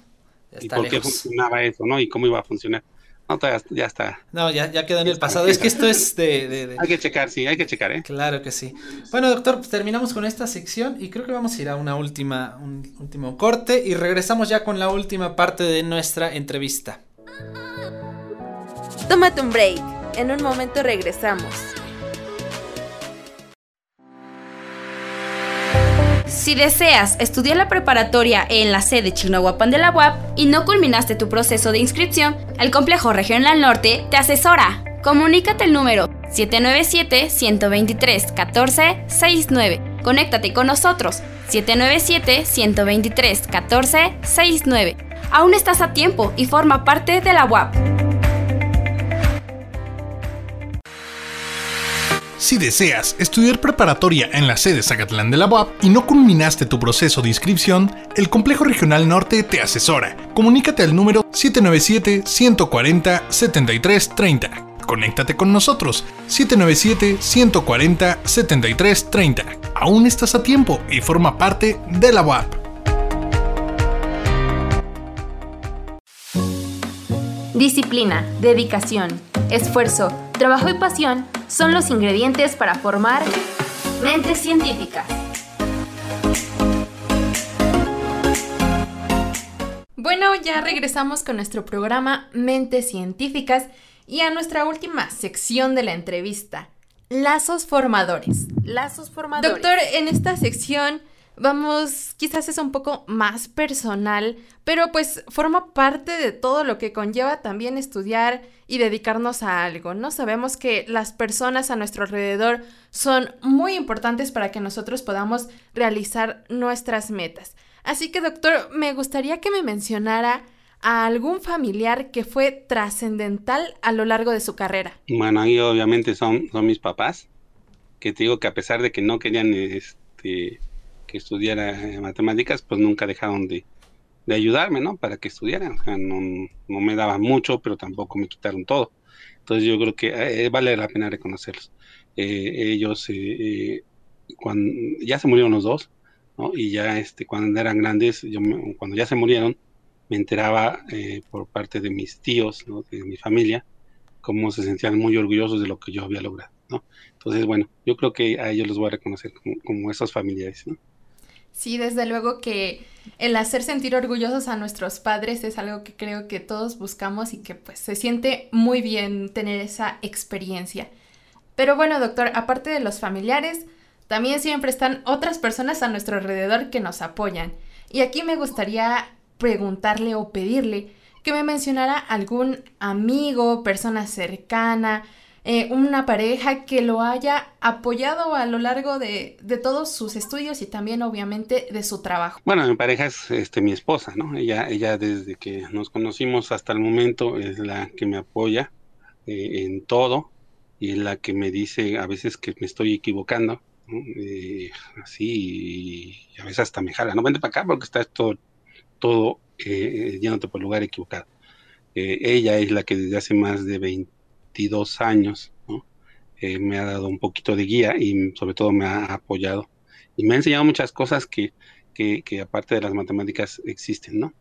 y por qué funcionaba eso, ¿no? Y cómo iba a funcionar. No, ya, está. No, ya, ya quedó en el pasado. Es que esto es de, Hay que checar, sí, hay que checar, ¿eh? Claro que sí. Bueno, doctor, pues terminamos con esta sección y creo que vamos a ir a una última, un último corte y regresamos ya con la última parte de nuestra entrevista. Tómate un break. En un momento regresamos. Si deseas estudiar la preparatoria en la sede Chignahuapan de la UAP y no culminaste tu proceso de inscripción, el Complejo Regional Norte te asesora. Comunícate el número 797-123-1469 Conéctate con nosotros 797-123-1469. Aún estás a tiempo y forma parte de la UAP. Si deseas estudiar preparatoria en la sede Zacatlán de la UAP y no culminaste tu proceso de inscripción, el Complejo Regional Norte te asesora. Comunícate al número 797-140-7330. Conéctate con nosotros 797-140-7330. Aún estás a tiempo y forma parte de la UAP. Disciplina, dedicación, esfuerzo, trabajo y pasión son los ingredientes para formar mentes científicas. Bueno, ya regresamos con nuestro programa Mentes Científicas y a nuestra última sección de la entrevista, lazos formadores. Lazos formadores. Doctor, en esta sección vamos, quizás es un poco más personal, pero pues forma parte de todo lo que conlleva también estudiar y dedicarnos a algo, ¿no? Sabemos que las personas a nuestro alrededor son muy importantes para que nosotros podamos realizar nuestras metas. Así que, doctor, me gustaría que me mencionara a algún familiar que fue trascendental a lo largo de su carrera? Bueno, ahí obviamente son, son mis papás, que te digo que a pesar de que no querían este, que estudiara eh, matemáticas, pues nunca dejaron de, de ayudarme, ¿no? Para que estudiara. O sea, no, no, me daban mucho, pero tampoco me quitaron todo. Entonces yo creo que eh, vale la pena reconocerlos. Eh, ellos, eh, cuando ya se murieron los dos, ¿no? Y ya este, cuando eran grandes, yo cuando ya se murieron, me enteraba eh, por parte de mis tíos, ¿no? de mi familia, cómo se sentían muy orgullosos de lo que yo había logrado. ¿no? Entonces, bueno, yo creo que a ellos los voy a reconocer como, como esos familiares. ¿no? Sí, desde luego que el hacer sentir orgullosos a nuestros padres es algo que creo que todos buscamos y que pues se siente muy bien tener esa experiencia. Pero bueno, doctor, aparte de los familiares, también siempre están otras personas a nuestro alrededor que nos apoyan. Y aquí me gustaría preguntarle o pedirle que me mencionara algún amigo, persona cercana, eh, una pareja que lo haya apoyado a lo largo de, de, todos sus estudios y también obviamente de su trabajo. Bueno, mi pareja es este, mi esposa, ¿no? Ella, ella desde que nos conocimos hasta el momento es la que me apoya eh, en todo y es la que me dice a veces que me estoy equivocando, ¿no? eh, así y a veces hasta me jala, no vente para acá porque está todo todo eh, yéndote por el lugar equivocado. Eh, ella es la que desde hace más de 22 años ¿no? eh, me ha dado un poquito de guía y sobre todo me ha apoyado y me ha enseñado muchas cosas que, que, que aparte de las matemáticas existen, ¿no?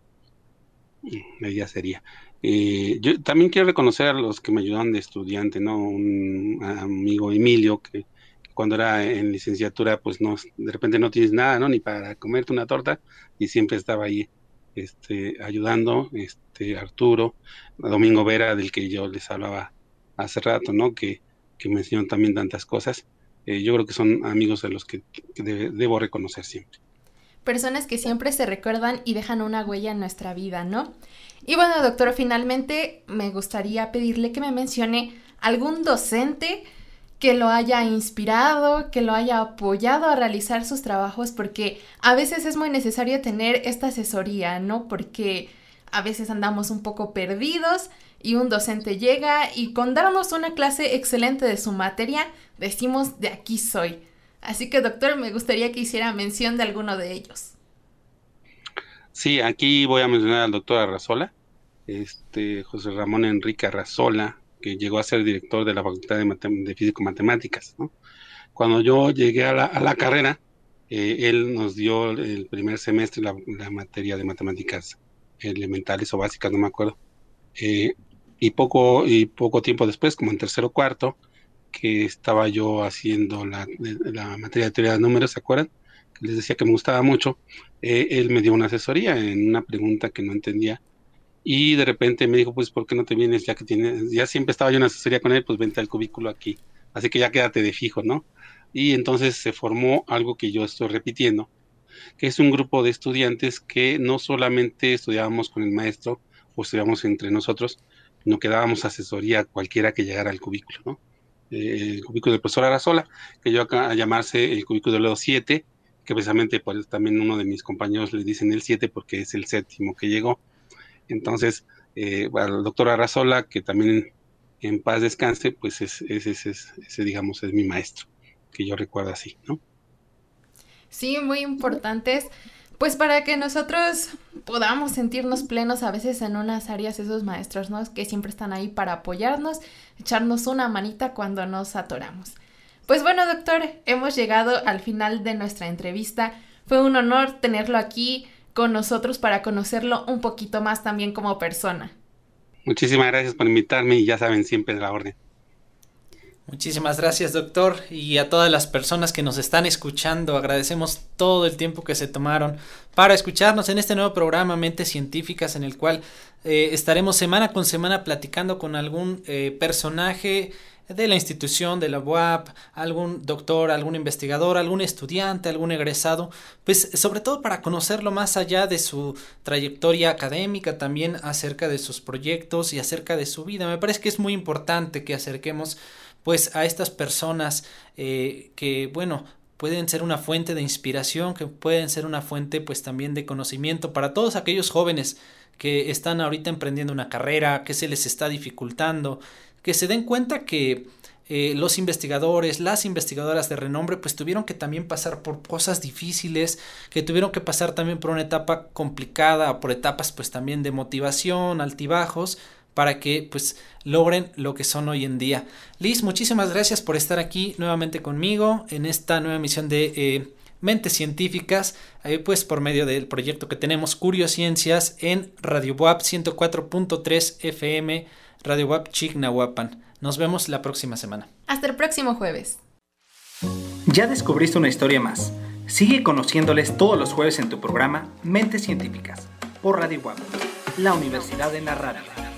Ella sería. Eh, yo también quiero reconocer a los que me ayudaron de estudiante, ¿no? Un amigo Emilio que cuando era en licenciatura, pues no, de repente no tienes nada, ¿no? Ni para comerte una torta y siempre estaba ahí este, ayudando, este, Arturo, Domingo Vera, del que yo les hablaba hace rato, ¿no? Que, que también tantas cosas. Eh, yo creo que son amigos de los que, que de, debo reconocer siempre. Personas que siempre se recuerdan y dejan una huella en nuestra vida, ¿no? Y bueno, doctor, finalmente me gustaría pedirle que me mencione algún docente que lo haya inspirado, que lo haya apoyado a realizar sus trabajos, porque a veces es muy necesario tener esta asesoría, ¿no? Porque a veces andamos un poco perdidos y un docente llega y con darnos una clase excelente de su materia, decimos, de aquí soy. Así que, doctor, me gustaría que hiciera mención de alguno de ellos. Sí, aquí voy a mencionar al doctor Arrazola, este José Ramón Enrique Arrazola, que llegó a ser director de la Facultad de, Matem de Físico-Matemáticas. ¿no? Cuando yo llegué a la, a la carrera, eh, él nos dio el primer semestre la, materia de matemáticas elementales o básicas, no me acuerdo. Eh, y, poco, y poco tiempo después, como en tercero o cuarto, que estaba yo haciendo la, la, materia de teoría de números, ¿se acuerdan? Que les decía que me gustaba mucho. Eh, él me dio una asesoría en una pregunta que no entendía y de repente me dijo, pues, ¿por qué no te vienes? Ya que tienes, ya siempre estaba yo en asesoría con él, pues vente al cubículo aquí. Así que ya quédate de fijo, ¿no? Y entonces se formó algo que yo estoy repitiendo, que es un grupo de estudiantes que no solamente estudiábamos con el maestro o estudiábamos entre nosotros, sino que dábamos asesoría a cualquiera que llegara al cubículo, ¿no? el cubículo del profesor Arazola, que yo acá a llamarse el cubículo de los 7, que precisamente pues, también uno de mis compañeros le dicen el 7 porque es el séptimo que llegó. Entonces, eh, al doctor Arazola, que también en paz descanse, pues ese, ese, digamos, es mi maestro, que yo recuerdo así, ¿no? Sí, muy importantes, pues para que nosotros podamos sentirnos plenos a veces en unas áreas, esos maestros, ¿no? Que siempre están ahí para apoyarnos, echarnos una manita cuando nos atoramos. Pues bueno, doctor, hemos llegado al final de nuestra entrevista. Fue un honor tenerlo aquí con nosotros para conocerlo un poquito más también como persona. Muchísimas gracias por invitarme y ya saben, siempre de la orden. Muchísimas gracias, doctor, y a todas las personas que nos están escuchando. Agradecemos todo el tiempo que se tomaron para escucharnos en este nuevo programa Mentes Científicas, en el cual eh, estaremos semana con semana platicando con algún eh, personaje de la institución, de la UAP, algún doctor, algún investigador, algún estudiante, algún egresado, pues sobre todo para conocerlo más allá de su trayectoria académica, también acerca de sus proyectos y acerca de su vida. Me parece que es muy importante que acerquemos pues a estas personas eh, que, bueno, pueden ser una fuente de inspiración, que pueden ser una fuente pues también de conocimiento para todos aquellos jóvenes que están ahorita emprendiendo una carrera, que se les está dificultando, que se den cuenta que eh, los investigadores, las investigadoras de renombre, pues tuvieron que también pasar por cosas difíciles, que tuvieron que pasar también por una etapa complicada, por etapas pues también de motivación, altibajos, para que pues logren lo que son hoy en día. Liz, muchísimas gracias por estar aquí nuevamente conmigo en esta nueva emisión de eh, Mentes Científicas, eh, pues por medio del proyecto que tenemos Curiosciencias en Radio Boab 104.3 FM, Radio Boab Chignahuapan. Nos vemos la próxima semana. Hasta el próximo jueves. Ya descubriste una historia más. Sigue conociéndoles todos los jueves en tu programa Mentes Científicas por Radio Boab, la Universidad de la Radio.